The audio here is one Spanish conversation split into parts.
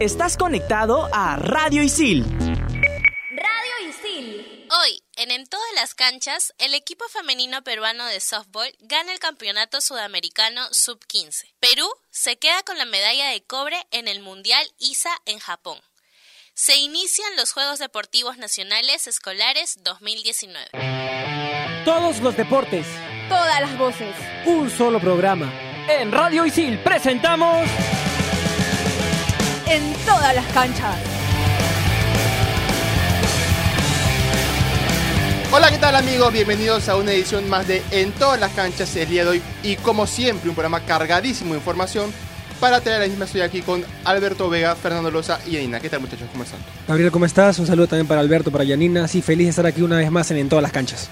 Estás conectado a Radio Isil. Radio Isil. Hoy, en En todas las canchas, el equipo femenino peruano de softball gana el campeonato sudamericano sub-15. Perú se queda con la medalla de cobre en el Mundial ISA en Japón. Se inician los Juegos Deportivos Nacionales Escolares 2019. Todos los deportes. Todas las voces. Un solo programa. En Radio Isil presentamos... En todas las canchas. Hola, ¿qué tal amigos? Bienvenidos a una edición más de En todas las canchas el día de hoy y como siempre un programa cargadísimo de información para traer la misma estoy aquí con Alberto Vega, Fernando Loza y Yanina. ¿Qué tal muchachos? ¿Cómo están? Gabriel, ¿cómo estás? Un saludo también para Alberto, para Yanina. Sí, feliz de estar aquí una vez más en, en todas las canchas.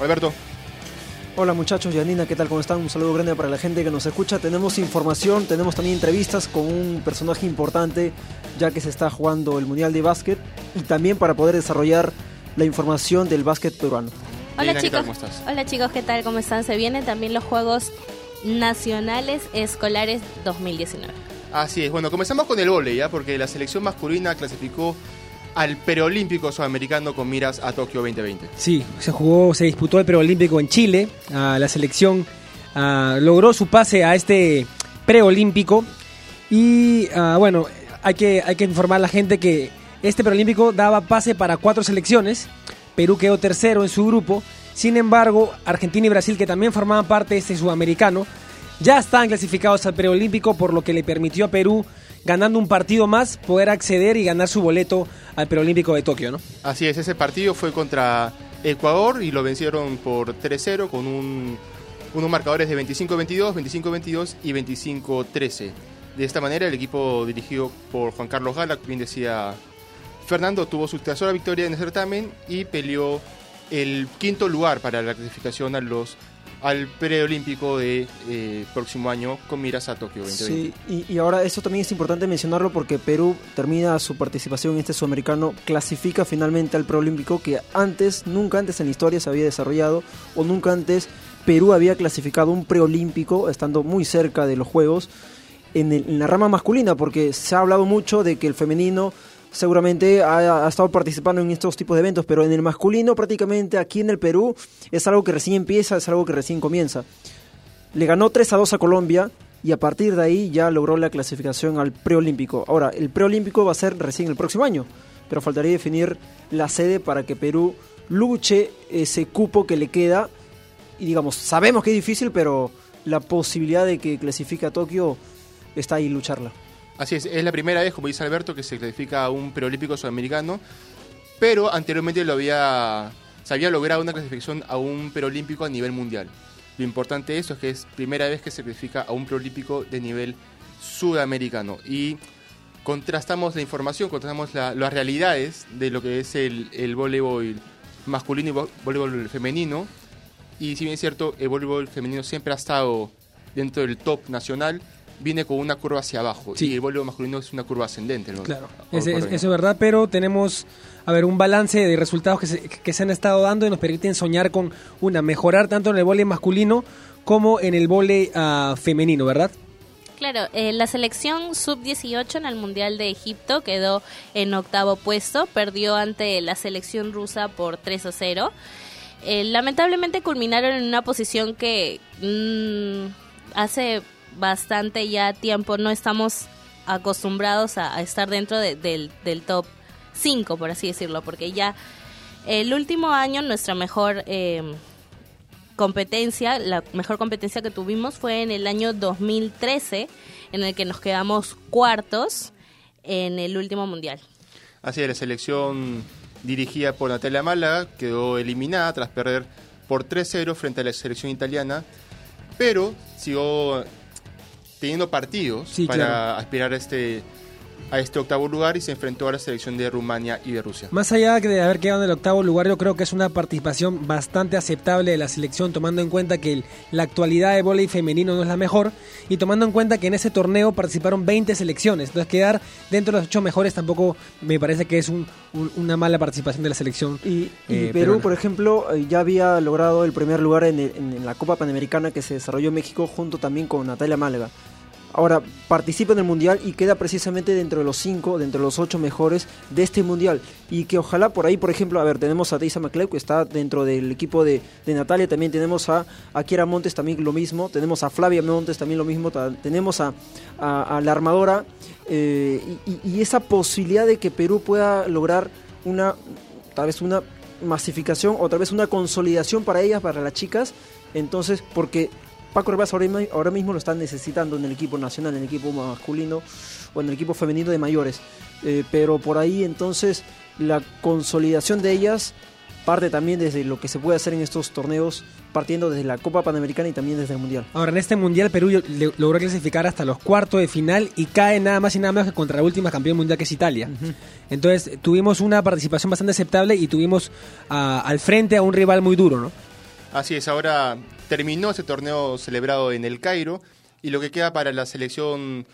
Alberto. Hola muchachos, Yanina, ¿qué tal? ¿Cómo están? Un saludo grande para la gente que nos escucha. Tenemos información, tenemos también entrevistas con un personaje importante ya que se está jugando el Mundial de Básquet y también para poder desarrollar la información del básquet peruano. Hola chicos. ¿Cómo estás? Hola chicos, ¿qué tal? ¿Cómo están? Se vienen también los Juegos Nacionales Escolares 2019. Así es, bueno, comenzamos con el vóley, ¿ya? Porque la selección masculina clasificó al preolímpico sudamericano con miras a Tokio 2020. Sí, se jugó, se disputó el preolímpico en Chile. Ah, la selección ah, logró su pase a este preolímpico. Y ah, bueno, hay que, hay que informar a la gente que este preolímpico daba pase para cuatro selecciones. Perú quedó tercero en su grupo. Sin embargo, Argentina y Brasil, que también formaban parte de este sudamericano, ya están clasificados al preolímpico, por lo que le permitió a Perú, ganando un partido más, poder acceder y ganar su boleto al preolímpico de Tokio, ¿no? Así es, ese partido fue contra Ecuador y lo vencieron por 3-0 con un- unos marcadores de 25-22, 25-22 y 25-13. De esta manera el equipo dirigido por Juan Carlos Gala, bien decía Fernando, tuvo su tercera victoria en el certamen y peleó el quinto lugar para la clasificación a los al preolímpico de eh, próximo año con miras a Tokio 2020. Sí, y, ahora eso también es importante mencionarlo porque Perú termina su participación en este sudamericano, clasifica finalmente al preolímpico que antes, nunca antes en la historia se había desarrollado o nunca antes Perú había clasificado un preolímpico estando muy cerca de los Juegos en la rama masculina porque se ha hablado mucho de que el femenino seguramente ha, estado participando en estos tipos de eventos, pero en el masculino prácticamente aquí en el Perú es algo que recién empieza, es algo que recién comienza. Le ganó 3 a 2 a Colombia y a partir de ahí ya logró la clasificación al preolímpico. Ahora, el preolímpico va a ser recién el próximo año, pero faltaría definir la sede para que Perú luche ese cupo que le queda. Y digamos, sabemos que es difícil, pero la posibilidad de que clasifique a Tokio está ahí lucharla. Así es, es la primera vez, como dice Alberto, que se clasifica a un preolímpico sudamericano, pero anteriormente lo había, se había logrado una clasificación a un preolímpico a nivel mundial. Lo importante de eso es que es primera vez que se clasifica a un preolímpico de nivel sudamericano. Y contrastamos la información, contrastamos la- las realidades de lo que es el, el voleibol masculino y vo- voleibol femenino. Y si bien es cierto, el voleibol femenino siempre ha estado dentro del top nacional, viene con una curva hacia abajo. Sí. Y el voleibol masculino es una curva ascendente. ¿no? Claro, es- eso es verdad, pero tenemos, a ver, un balance de resultados que se, que se han estado dando y nos permiten soñar con una, mejorar tanto en el vóley masculino como en el vóley ah, femenino, ¿verdad? Claro, eh, la selección sub-18 en el Mundial de Egipto quedó en octavo puesto, perdió ante la selección rusa por 3 a 0. Eh, lamentablemente culminaron en una posición que mm, hace bastante ya tiempo no estamos acostumbrados a, estar dentro de- del, top 5, por así decirlo, porque ya el último año nuestra mejor... eh, competencia, la mejor competencia que tuvimos fue en el año 2013, en el que nos quedamos cuartos en el último mundial. Así es, la selección dirigida por Natalia Málaga quedó eliminada tras perder por 3-0 frente a la selección italiana, pero siguió teniendo partidos Sí, para claro. aspirar a este, a este octavo lugar y se enfrentó a la selección de Rumania y de Rusia. Más allá de haber quedado en el octavo lugar, yo creo que es una participación bastante aceptable de la selección, tomando en cuenta que el- la actualidad de vóley femenino no es la mejor y tomando en cuenta que en ese torneo participaron 20 selecciones. Entonces, quedar dentro de los ocho mejores tampoco me parece que es un- un- una mala participación de la selección. Y, y eh, Perú, peruana. por ejemplo, eh, ya había logrado el primer lugar en, el- en la Copa Panamericana que se desarrolló en México junto también con Natalia Málaga. Ahora participa en el mundial y queda precisamente dentro de los cinco, dentro de los ocho mejores de este mundial. Y que ojalá por ahí, por ejemplo, a ver, tenemos a Teisa McLeod que está dentro del equipo de, de Natalia, también tenemos a, a Kiera Montes también lo mismo, tenemos a Flavia Montes también lo mismo, tenemos a, la armadora eh, y- y esa posibilidad de que Perú pueda lograr una, tal vez una masificación o tal vez una consolidación para ellas, para las chicas. Entonces, porque Paco Rivas ahora, mi- ahora mismo lo están necesitando en el equipo nacional, en el equipo masculino o en el equipo femenino de mayores. Eh, pero por ahí entonces la consolidación de ellas parte también desde lo que se puede hacer en estos torneos, partiendo desde la Copa Panamericana y también desde el Mundial. Ahora, en este mundial, Perú logró clasificar hasta los cuartos de final y cae nada más y nada menos que contra la última campeón mundial que es Italia. Entonces, tuvimos una participación bastante aceptable y tuvimos ah, al frente a un rival muy duro, ¿no? Así es, ahora terminó ese torneo celebrado en el Cairo y lo que queda para la selección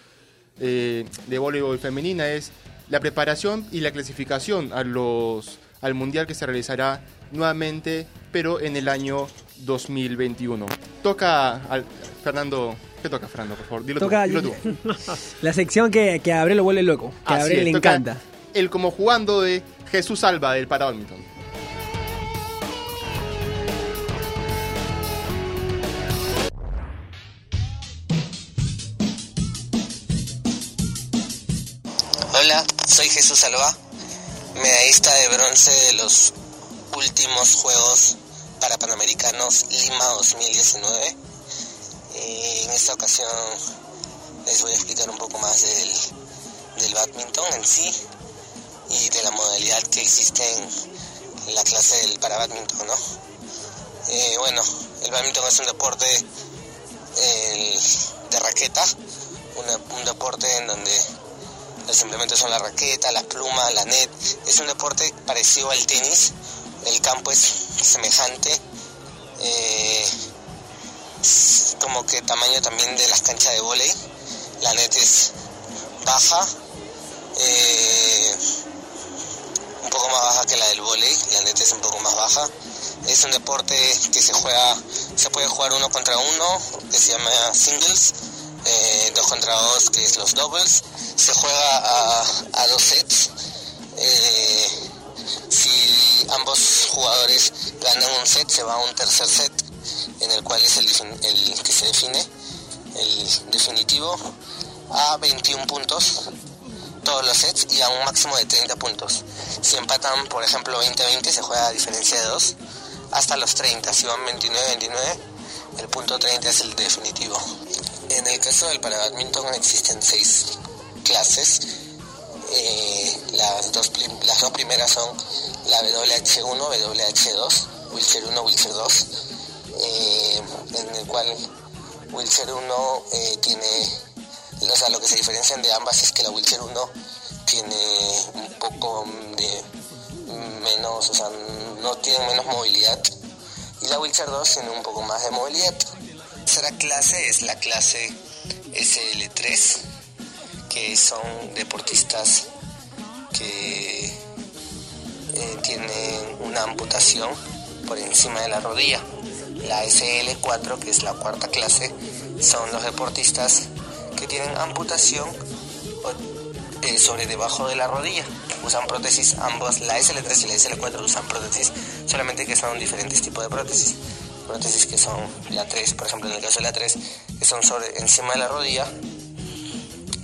eh, de voleibol femenina es la preparación y la clasificación a los, al Mundial que se realizará nuevamente, pero en el año 2021. Toca, al, Fernando, ¿qué toca Fernando, por favor? Dilo Toca tú. dilo tú. la sección que, que a lo vuelve loco, que a Así es, le encanta. El como jugando de Jesús Alba del Parabadminton. Soy Jesús Alba, medallista de bronce de los últimos Juegos para Panamericanos Lima 2019. Eh, en esta ocasión les voy a explicar un poco más del, del badminton en sí y de la modalidad que existe en la clase del para badminton, ¿no? Eh, bueno, el badminton es un deporte de raqueta, un deporte en donde los implementos son la raqueta, la pluma, la net. Es un deporte parecido al tenis. El campo es semejante. eh, como que tamaño también de las canchas de vóley. La net es baja. eh, un poco más baja que la del vóley. La net es un poco más baja. Es un deporte que se juega, se puede jugar uno contra uno, que se llama singles, eh, dos contra dos, que es los doubles. Se juega a, dos sets. Eh, si ambos jugadores ganan un set, se va a un tercer set, en el cual es el, el que se define, el definitivo, a 21 puntos todos los sets y a un máximo de 30 puntos. Si empatan, por ejemplo, 20-20, se juega a diferencia de 2 hasta los 30. Si van 29-29, el punto 30 es el definitivo. En el caso del para badminton existen 6 clases. Eh, las, dos, las dos primeras son la WH1, WH2, Wheelchair 1, Wheelchair 2, eh, en el cual Wheelchair 1 eh, tiene o sea, lo que se diferencian de ambas es que la Wheelchair 1 tiene un poco de menos, o sea, no tiene menos movilidad. Y la Wheelchair 2 tiene un poco más de movilidad. La tercera clase es la clase SL3, que son deportistas que eh, tienen una amputación por encima de la rodilla. La SL4, que es la cuarta clase, son los deportistas que tienen amputación eh, sobre debajo de la rodilla. Usan prótesis ambos, la SL3 y la SL4 usan prótesis, solamente que son diferentes tipos de prótesis. Prótesis que son la 3, por ejemplo, en el caso de la 3, que son sobre encima de la rodilla,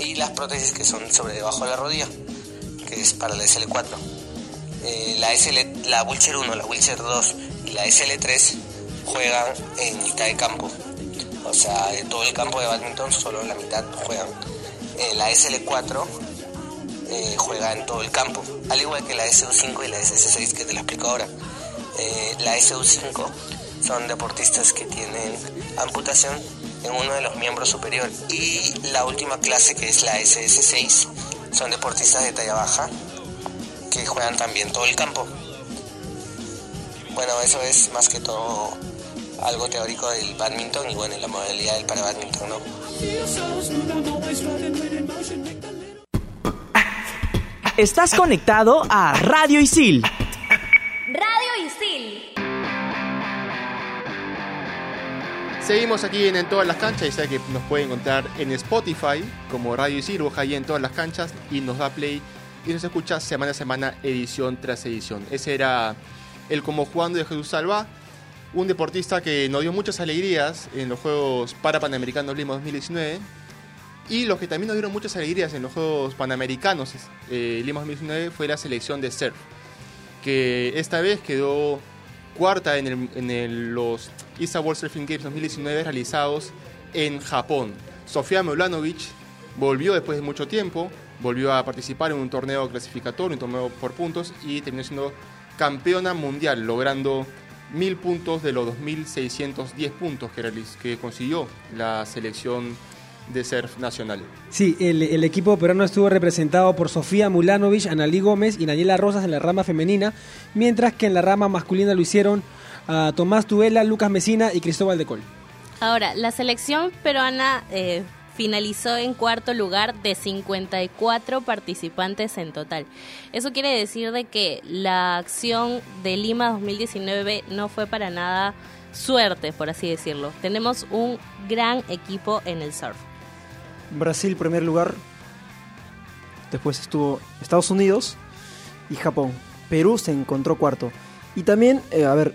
y las prótesis que son sobre debajo de la rodilla, que es para la SL4. Eh, la, SL, la Wheelchair 1, la Wheelchair 2 y la SL3 juegan en mitad de campo. O sea, de todo el campo de badminton, solo la mitad juegan. Eh, la SL4 eh, juega en todo el campo, al igual que la SU5 y la SS6 que te la explico ahora. Eh, la SU5 son deportistas que tienen amputación en uno de los miembros superior y la última clase que es la SS6 son deportistas de talla baja que juegan también todo el campo. Bueno, eso es más que todo algo teórico del badminton y bueno, la modalidad del para badminton, ¿no? Estás conectado a Radio Isil. Seguimos aquí en, En Todas las Canchas, y sabe que nos puede encontrar en Spotify como Radio Isil, ahí en Todas las Canchas y nos da play y nos escucha semana a semana, edición tras edición. Ese era el Como Jugando de Jesús Salva, un deportista que nos dio muchas alegrías en los Juegos para Panamericanos Lima 2019 y los que también nos dieron muchas alegrías en los Juegos Panamericanos eh, Lima 2019 fue la selección de surf, que esta vez quedó cuarta en, en los ISA World Surfing Games 2019 realizados en Japón. Sofía Meulanovic volvió después de mucho tiempo, volvió a participar en un torneo clasificatorio, un torneo por puntos y terminó siendo campeona mundial, logrando mil puntos de los 2.610 puntos que, consiguió la selección de surf nacional. Sí, el, el equipo peruano estuvo representado por Sofía Mulanovic, Analí Gómez y Daniela Rosas en la rama femenina, mientras que en la rama masculina lo hicieron a Tomás Tuela, Lucas Mesina y Cristóbal de Col. Ahora, la selección peruana eh, finalizó en cuarto lugar de 54 participantes en total. Eso quiere decir de que la acción de Lima 2019 no fue para nada suerte, por así decirlo. Tenemos un gran equipo en el surf. Brasil primer lugar, después estuvo Estados Unidos y Japón. Perú se encontró cuarto. Y también, eh, a ver,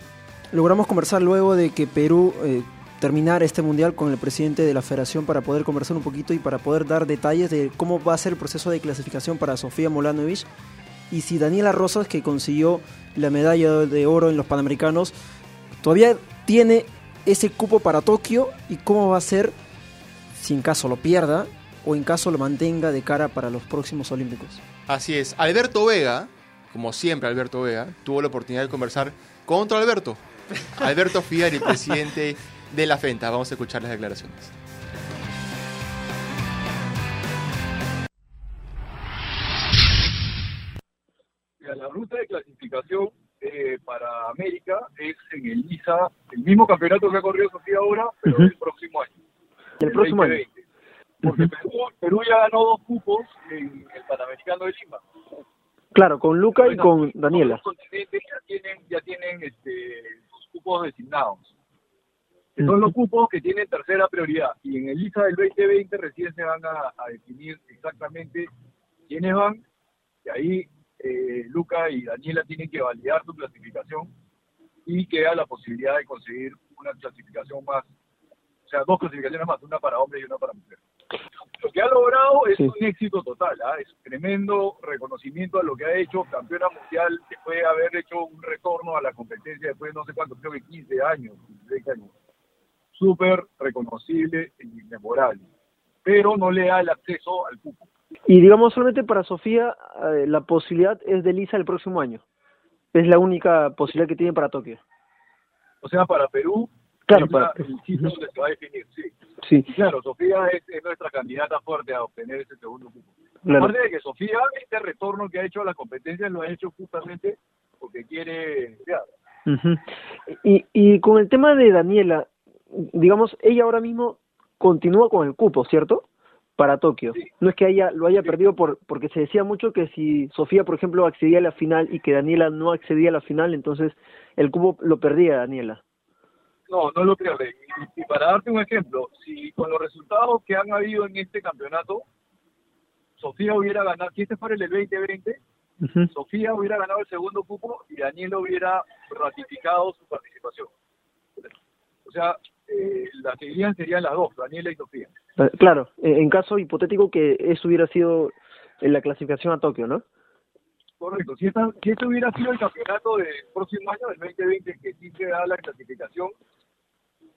logramos conversar luego de que Perú eh, terminara este mundial con el presidente de la federación para poder conversar un poquito y para poder dar detalles de cómo va a ser el proceso de clasificación para Sofía Molanovic y si Daniela Rosas, que consiguió la medalla de oro en los Panamericanos, todavía tiene ese cupo para Tokio y cómo va a ser si en caso lo pierda o en caso lo mantenga de cara para los próximos Olímpicos. Así es, Alberto Vega, como siempre Alberto Vega, tuvo la oportunidad de conversar con otro Alberto, Alberto Figueroa, presidente de la FENTA. Vamos a escuchar las declaraciones. La ruta de clasificación eh, para América es en el ISA, el mismo campeonato que ha corrido Sofía ahora, pero Ujú. el próximo año. El próximo año. 2020. Porque Perú, Perú ya ganó dos cupos en el Panamericano de Lima. Claro, con Luca y con Daniela. Los continentes ya tienen, ya tienen este, cupos designados. Que Son los cupos que tienen tercera prioridad. Y en el ISA del 2020 recién se van a, a definir exactamente quiénes van. Y ahí eh, Luca y Daniela tienen que validar su clasificación y queda la posibilidad de conseguir una clasificación más, o sea, dos clasificaciones más, una para hombres y una para mujeres. Lo que ha logrado es Sí. un éxito total, ¿ah? es un tremendo reconocimiento a lo que ha hecho campeona mundial después de haber hecho un retorno a la competencia después de no sé cuánto, creo que 15 años, 16 años. Súper reconocible y memorable, pero no le da el acceso al cupo. Y digamos solamente para Sofía, eh, la posibilidad es de Lisa el próximo año. Es la única posibilidad que tiene para Tokio. O sea, para Perú, Claro, es para- el sitio donde se va a definir, sí. Sí, claro, Sofía es, es nuestra candidata fuerte a obtener ese segundo cupo. claro. Aparte de que Sofía, este retorno que ha hecho a la competencia lo ha hecho justamente porque quiere... Ujú. y, y con el tema de Daniela, digamos, ella ahora mismo continúa con el cupo, ¿cierto? Para Tokio. Sí. No es que ella lo haya Sí. perdido por porque se decía mucho que si Sofía, por ejemplo, accedía a la final y que Daniela no accedía a la final, entonces el cupo lo perdía Daniela. No, no lo pierde. Y, y para darte un ejemplo, si con los resultados que han habido en este campeonato, Sofía hubiera ganado, si este fuera el del 2020, Ujú. Sofía hubiera ganado el segundo cupo y Daniela hubiera ratificado su participación. O sea, eh, las que irían serían las dos, Daniela y Sofía. Eh, Claro, eh, en caso hipotético que eso hubiera sido en la clasificación a Tokio, ¿no? Correcto. Si, esta, si este hubiera sido el campeonato del próximo año, del 2020, que sí se da la clasificación,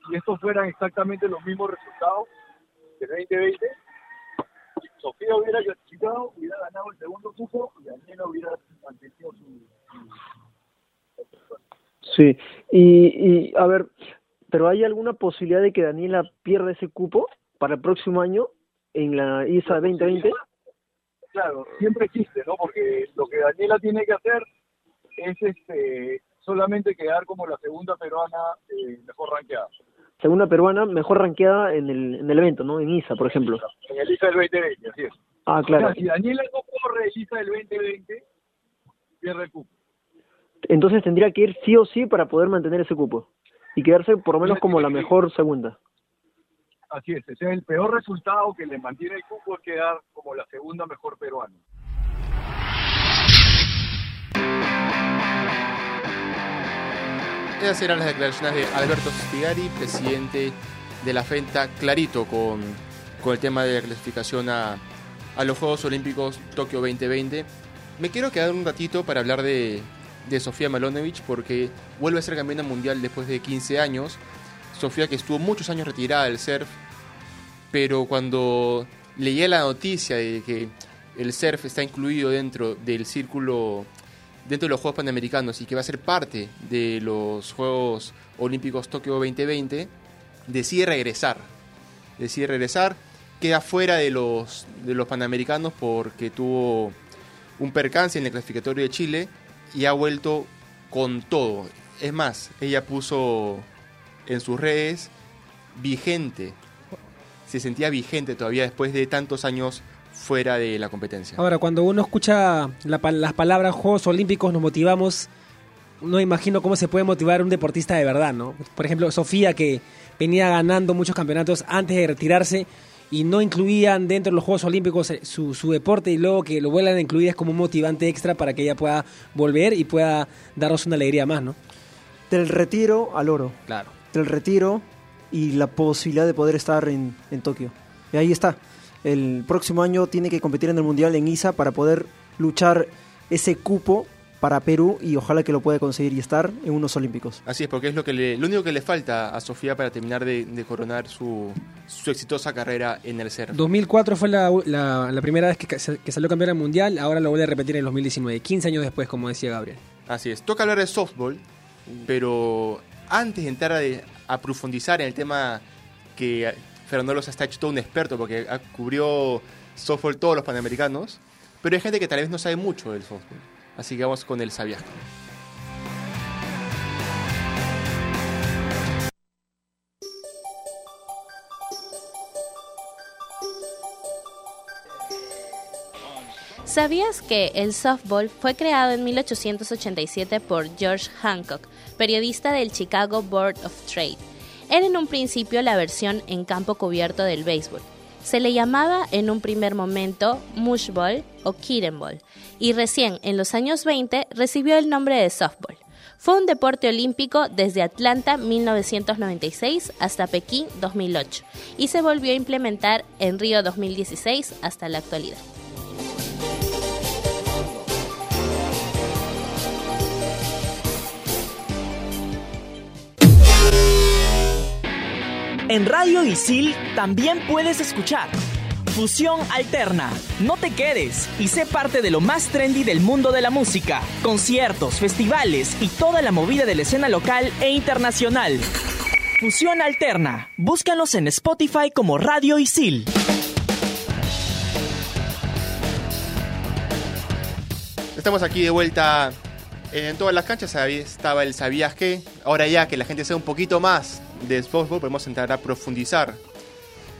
y estos fueran exactamente los mismos resultados del 2020, Sofía hubiera clasificado, hubiera ganado el segundo cupo y Daniela hubiera mantenido su... Sí, y, y a ver, pero ¿hay alguna posibilidad de que Daniela pierda ese cupo para el próximo año en la ISA 2020? Claro, siempre existe, ¿no? Porque lo que Daniela tiene que hacer es este solamente quedar como la segunda peruana eh, mejor rankeada. Segunda peruana mejor rankeada en el, en el evento, ¿no? En ISA, por ejemplo. En el ISA del 2020, así es. Ah, O claro. sea, si Daniela no corre el ISA del 2020, pierde el cupo. Entonces tendría que ir sí o sí para poder mantener ese cupo. y quedarse por lo menos como la mejor segunda. Así es, ese es el peor resultado que le mantiene el cupo es quedar como la segunda mejor peruana. Esas eran las declaraciones de Alberto Spigari, presidente de la FENTA, clarito con, con el tema de la clasificación a, los Juegos Olímpicos Tokio 2020. Me quiero quedar un ratito para hablar de, de Sofía Malonovich porque vuelve a ser campeona mundial después de 15 años. Sofía que estuvo muchos años retirada del surf, pero cuando leía la noticia de que el surf está incluido dentro del círculo dentro de los Juegos Panamericanos y que va a ser parte de los Juegos Olímpicos Tokio 2020, decide regresar. Decide regresar, queda fuera de los, de los Panamericanos porque tuvo un percance en el clasificatorio de Chile y ha vuelto con todo. Es más, ella puso en sus redes vigente. Se sentía vigente todavía después de tantos años fuera de la competencia. Ahora, cuando uno escucha la las palabras Juegos Olímpicos, nos motivamos. No imagino cómo se puede motivar un deportista de verdad, ¿no? Por ejemplo, Sofía, que venía ganando muchos campeonatos antes de retirarse y no incluían dentro de los Juegos Olímpicos eh, su, su deporte y luego que lo vuelvan a incluir es como un motivante extra para que ella pueda volver y pueda darnos una alegría más, ¿no? Del retiro al oro. Claro. Del retiro y la posibilidad de poder estar en, en Tokio. Y ahí está. El próximo año tiene que competir en el Mundial en ISA para poder luchar ese cupo para Perú y ojalá que lo pueda conseguir y estar en unos Olímpicos. Así es, porque es lo, que le, lo único que le falta a Sofía para terminar de, de coronar su, su exitosa carrera en el surf. 2004 fue la, la- la primera vez que, que salió campeona mundial, ahora lo vuelve a repetir en 2019, 15 años después, como decía Gabriel. Así es. Toca hablar de softball, pero antes de entrar a, a profundizar en el tema que Fernando Loza está hecho todo un experto porque cubrió softball todos los panamericanos, pero hay gente que tal vez no sabe mucho del softball. Así que vamos con el Sabiasco. ¿Sabías que el softball fue creado en 1887 por George Hancock, periodista del Chicago Board of Trade? Era en un principio la versión en campo cubierto del béisbol. Se le llamaba en un primer momento mushball o kittenball y recién en los años 20 recibió el nombre de softball. Fue un deporte olímpico desde Atlanta 1996 hasta Pekín 2008 y se volvió a implementar en Río 2016 hasta la actualidad. En Radio Isil también puedes escuchar Fusión Alterna. No te quedes y sé parte de lo más trendy del mundo de la música, conciertos, festivales y toda la movida de la escena local e internacional. Fusión Alterna. Búscalos en Spotify como Radio Isil. Estamos aquí de vuelta en todas las canchas. Estaba el Sabías que. Ahora ya que la gente sabe un poquito más de softball, podemos entrar a profundizar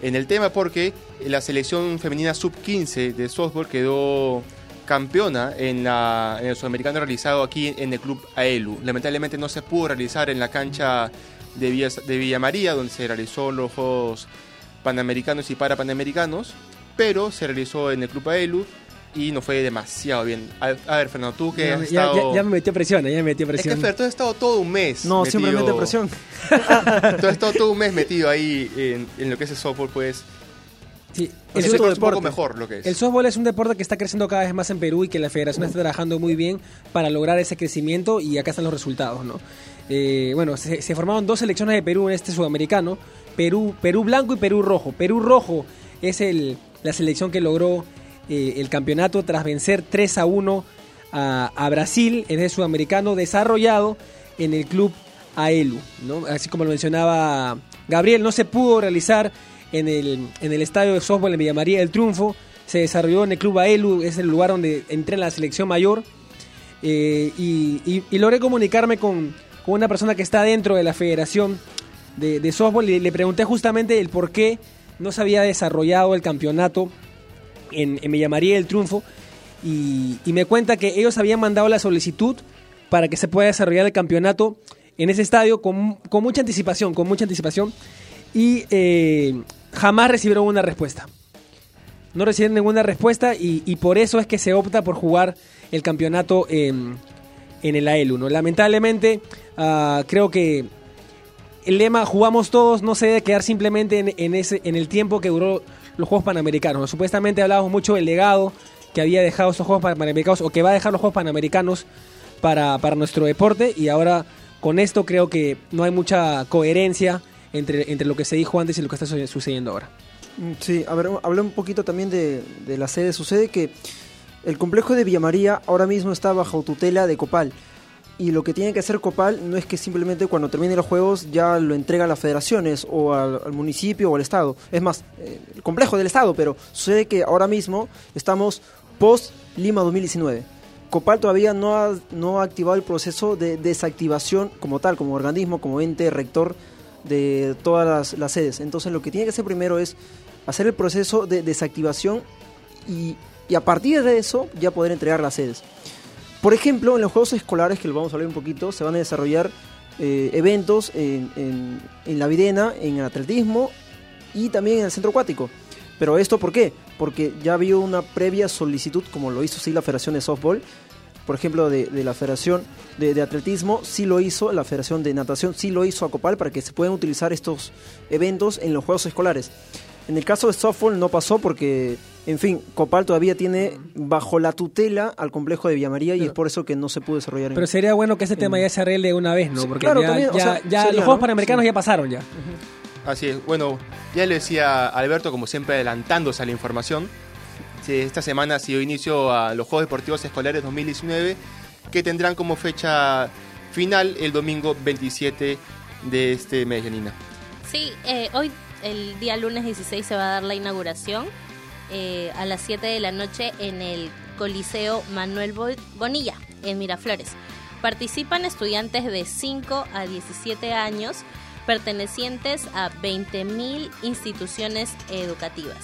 en el tema porque la selección femenina sub-15 de softball quedó campeona en, la, en el sudamericano realizado aquí en el club AELU. Lamentablemente no se pudo realizar en la cancha de Villa, de Villa María, donde se realizó los Juegos Panamericanos y Parapanamericanos, pero se realizó en el club AELU y nos fue demasiado bien. A, a ver, Fernando, tú que Ya, has ya- estado... ya- ya me metió presión, ya me metió es que presión. Fer, tú has estado todo un mes No, metido- siempre mete presión. Tú has estado todo un mes metido ahí en, en lo que es el softball, pues... Sí, El el, un poco mejor lo que es. el softball es un deporte que está creciendo cada vez más en Perú y que la federación está trabajando muy bien para lograr ese crecimiento y acá están los resultados, ¿no? Eh, bueno, se, se formaron dos selecciones de Perú en este sudamericano, Perú, Perú blanco y Perú rojo. Perú rojo es el, la selección que logró eh, el campeonato tras vencer 3 a 1 a, Brasil en el sudamericano desarrollado en el club AELU. Así como lo mencionaba Gabriel, no se pudo realizar en el, en el estadio de softball en Villa María del Triunfo, se desarrolló en el club AELU, es el lugar donde entré en la selección mayor, eh, y logré comunicarme con, con una persona que está dentro de la federación de, de softball y le pregunté justamente el por qué no se había desarrollado el campeonato en, en Villa María del Triunfo y, me cuenta que ellos habían mandado la solicitud para que se pueda desarrollar el campeonato en ese estadio con, mucha anticipación, con mucha anticipación, y eh, jamás recibieron una respuesta. No recibieron ninguna respuesta y, por eso es que se opta por jugar el campeonato en, en el AEL 1. Lamentablemente, ah, creo que el lema jugamos todos no se debe quedar simplemente en, en ese, en el tiempo que duró los Juegos Panamericanos. Supuestamente hablábamos mucho del legado que había dejado estos Juegos Panamericanos o que va a dejar los Juegos Panamericanos para, para nuestro deporte y ahora con esto creo que no hay mucha coherencia entre, entre lo que se dijo antes y lo que está su- sucediendo ahora. Mm, Sí, a ver, hablé un poquito también de, de la sede. Sucede que el complejo de Villa María ahora mismo está bajo tutela de Copal. Y lo que tiene que hacer Copal no es que simplemente cuando terminen los juegos ya lo entrega a las federaciones o al, municipio o al Estado. Es más, eh, el complejo del Estado, pero sucede que ahora mismo estamos post Lima 2019. Copal todavía no ha, no ha activado el proceso de desactivación como tal, como organismo, como ente rector de todas las, sedes. Entonces lo que tiene que hacer primero es hacer el proceso de desactivación y a partir de eso ya poder entregar las sedes. Por ejemplo, en los juegos escolares, que lo vamos a hablar un poquito, se van a desarrollar eh, eventos en, la videna, en el atletismo y también en el centro acuático. Pero esto, ¿por qué? Porque ya había una previa solicitud, como lo hizo sí la Federación de Softball, por ejemplo, de, de la Federación de, de Atletismo, sí lo hizo, la Federación de Natación sí lo hizo a Copal para que se puedan utilizar estos eventos en los Juegos Escolares. En el caso de softball no pasó porque, en fin, Copal todavía tiene bajo la tutela al complejo de Villa María y es por eso que no se pudo desarrollar. en- Pero sería bueno que ese tema ya se arregle una vez, ¿no? Porque claro, ya, también, o ya- sea, ya sería, los Juegos ¿no? Panamericanos Sí. ya pasaron ya. Así es. Bueno, ya le decía Alberto, como siempre, adelantándose a la información. Esta semana se dio inicio a los Juegos Deportivos Escolares 2019, que tendrán como fecha final el domingo 27 de este mes, Janina. Sí, eh, hoy, el día lunes 16, se va a dar la inauguración eh, a las 7 de la noche en el Coliseo Manuel Bo- Bonilla, en Miraflores. Participan estudiantes de 5 a 17 años pertenecientes a 20.000 instituciones educativas.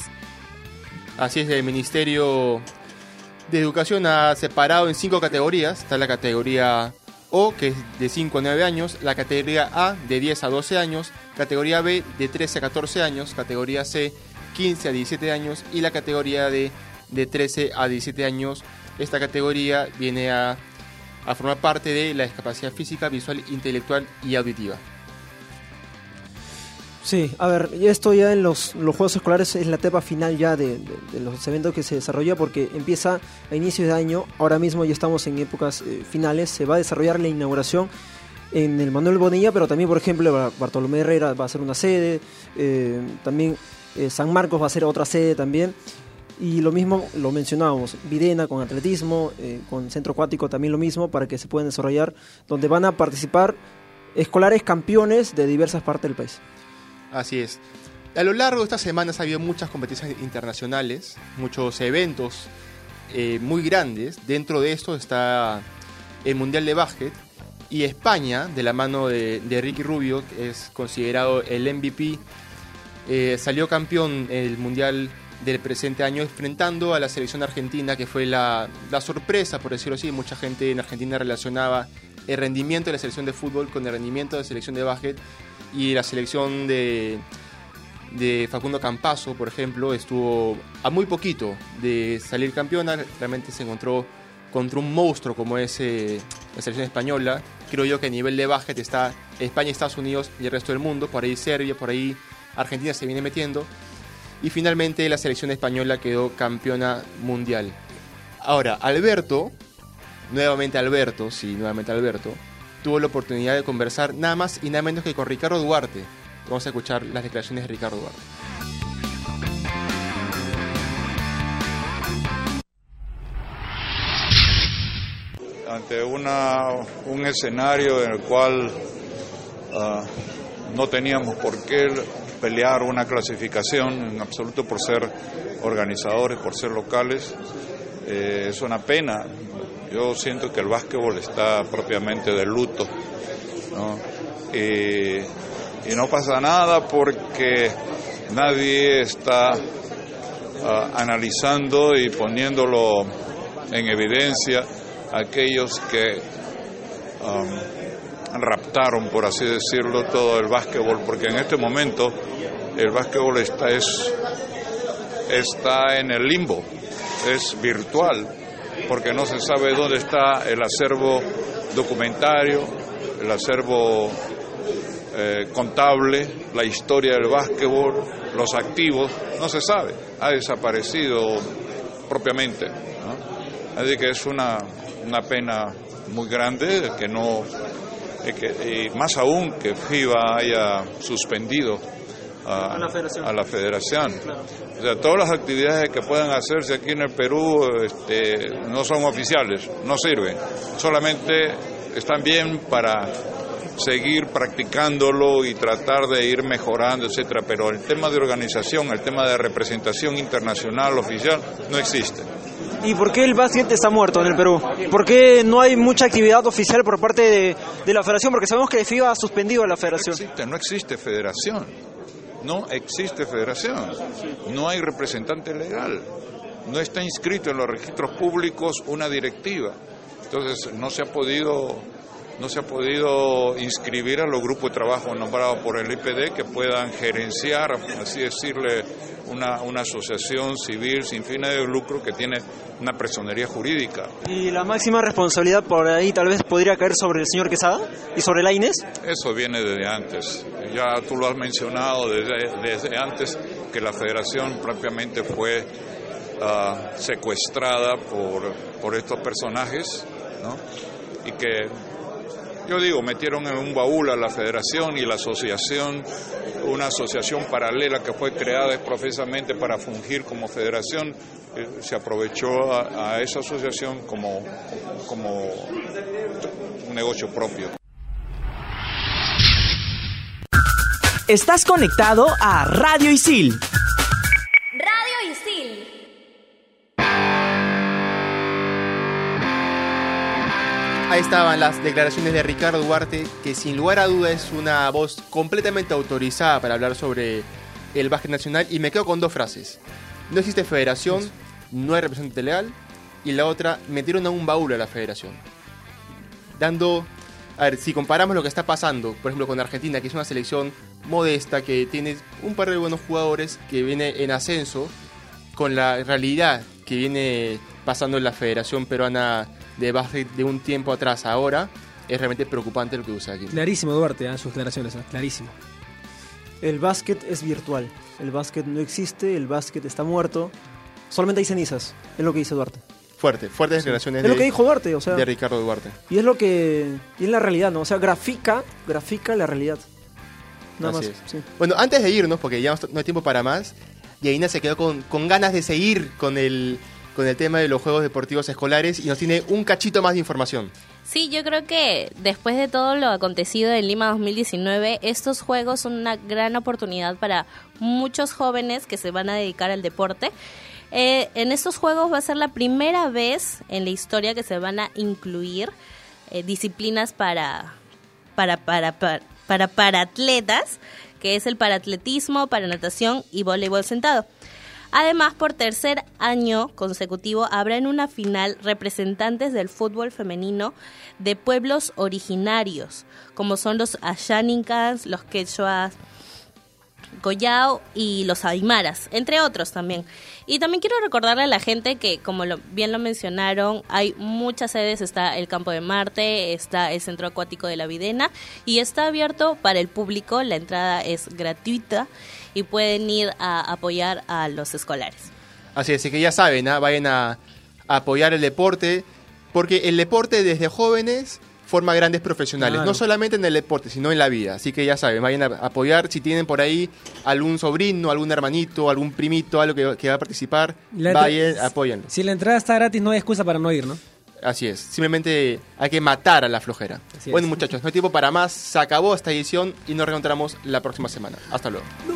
Así es, el Ministerio de Educación ha separado en cinco categorías. Está la categoría O, que es de 5 a 9 años, la categoría A, de 10 a 12 años, categoría B, de 13 a 14 años, categoría C, 15 a 17 años y la categoría D, de 13 a 17 años. Esta categoría viene a, a formar parte de la discapacidad física, visual, intelectual y auditiva. Sí, a ver, esto ya en los, los Juegos Escolares es la etapa final ya de, de- de los eventos que se desarrolla porque empieza a inicios de año, ahora mismo ya estamos en épocas eh, finales, se va a desarrollar la inauguración en el Manuel Bonilla, pero también, por ejemplo, Bar- Bartolomé Herrera va a ser una sede, eh, también eh, San Marcos va a ser otra sede también. Y lo mismo lo mencionábamos, Videna con atletismo, eh, con centro acuático también lo mismo para que se puedan desarrollar, donde van a participar escolares campeones de diversas partes del país. Así es. A lo largo de estas semanas ha habido muchas competencias internacionales, muchos eventos eh, muy grandes. Dentro de esto está el Mundial de Básquet y España, de la mano de, de Ricky Rubio, que es considerado el MVP, eh, salió campeón el Mundial del presente año enfrentando a la selección argentina, que fue la, la sorpresa, por decirlo así. Mucha gente en Argentina relacionaba el rendimiento de la selección de fútbol con el rendimiento de la selección de básquet y la selección de, de Facundo Campazo, por ejemplo, estuvo a muy poquito de salir campeona. Realmente se encontró contra un monstruo como es eh, la selección española. Creo yo que a nivel de básquet está España, Estados Unidos y el resto del mundo. Por ahí Serbia, por ahí Argentina se viene metiendo. Y finalmente la selección española quedó campeona mundial. Ahora, Alberto, nuevamente Alberto, sí, nuevamente Alberto, tuvo la oportunidad de conversar nada más y nada menos que con Ricardo Duarte. Vamos a escuchar las declaraciones de Ricardo Duarte. ante una, un escenario en el cual ah, no teníamos por qué pelear una clasificación en absoluto por ser organizadores, por ser locales. Eh, es una pena. Yo siento que el básquetbol está propiamente de luto. ¿no? Y, y no pasa nada porque nadie está ah, analizando y poniéndolo en evidencia aquellos que um, raptaron, por así decirlo, todo el básquetbol, porque en este momento el básquetbol está, es, está en el limbo, es virtual, porque no se sabe dónde está el acervo documentario, el acervo eh, contable, la historia del básquetbol, los activos, no se sabe, ha desaparecido propiamente. Así que es una, una pena muy grande que no, que, y más aún que FIBA haya suspendido a, A la federación. a la federación. O sea, todas las actividades que puedan hacerse aquí en el Perú este, no son oficiales, no sirven. Solamente están bien para seguir practicándolo y tratar de ir mejorando, etcétera. Pero el tema de organización, el tema de representación internacional oficial no existe. ¿Y por qué el básquet está muerto en el Perú? ¿Por qué no hay mucha actividad oficial por parte de, de la federación? Porque sabemos que FIBA ha suspendido a la No federación. existe, no existe federación. No existe federación. No hay representante legal. No está inscrito en los registros públicos una directiva. Entonces no se ha podido no se ha podido inscribir a los grupos de trabajo nombrados por el IPD que puedan gerenciar, así decirle, una, una asociación civil sin fines de lucro que tiene una personería jurídica. Y la máxima responsabilidad por ahí tal vez podría caer sobre el señor Quesada y sobre la Inés. Eso viene desde antes. Ya tú lo has mencionado desde, desde antes que la federación propiamente fue ah, secuestrada por, por estos personajes, ¿no? Y que, yo digo, metieron en un baúl a la federación y la asociación, una asociación paralela que fue creada exprofesamente para fungir como federación, eh, se aprovechó a, a esa asociación como, como un negocio propio. Estás conectado a Radio Isil. Ahí estaban las declaraciones de Ricardo Duarte, que sin lugar a duda es una voz completamente autorizada para hablar sobre el básquet nacional. Y me quedo con dos frases. No existe federación, no hay representante legal. Y la otra, metieron a un baúl a la federación. Dando... A ver, si comparamos lo que está pasando, por ejemplo, con Argentina, que es una selección modesta, que tiene un par de buenos jugadores, que viene en ascenso, con la realidad que viene pasando en la Federación Peruana de básquet de un tiempo atrás a ahora, es realmente preocupante lo que usa aquí. Clarísimo, Duarte, ¿eh? sus declaraciones, ¿eh? clarísimo. El básquet es virtual. El básquet no existe, el básquet está muerto. Solamente hay cenizas, es lo que dice Duarte. Fuerte, fuertes declaraciones Es de, lo que dijo Duarte, o sea. de Ricardo Duarte. Y es lo que. Y es la realidad, ¿no? O sea, grafica, grafica la realidad. Nada Así más. es. sí. Bueno, antes de irnos, porque ya no hay tiempo para más, Yaina se quedó con, con ganas de seguir con el, con el tema de los Juegos Deportivos Escolares y nos tiene un cachito más de información. Sí, yo creo que después de todo lo acontecido en Lima 2019, estos juegos son una gran oportunidad para muchos jóvenes que se van a dedicar al deporte. Eh, en estos juegos va a ser la primera vez en la historia que se van a incluir eh, disciplinas para para para para para para atletas, que es el paratletismo, para natación y voleibol sentado. Además, por tercer año consecutivo habrá en una final representantes del fútbol femenino de pueblos originarios, como son los Ashaninkas, los Quechuas, Collao y los Aymaras, entre otros también. Y también quiero recordarle a la gente que, como bien lo mencionaron, hay muchas sedes, está el Campo de Marte, está el Centro Acuático de la Videna y está abierto para el público, la entrada es gratuita y pueden ir a apoyar a los escolares. Así es, así que ya saben, ¿ah? vayan a, a apoyar el deporte, porque el deporte desde jóvenes forma grandes profesionales, Claro. no solamente en el deporte, sino en la vida. Así que ya saben, vayan a apoyar si tienen por ahí algún sobrino, algún hermanito, algún primito, algo que, que va a participar, La vayan, apóyenlo. Si la entrada está gratis, no hay excusa para no ir, ¿no? Así es, simplemente hay que matar a la flojera. Así bueno es. muchachos, no hay tiempo para más, se acabó esta edición y nos reencontramos la próxima semana. Hasta luego.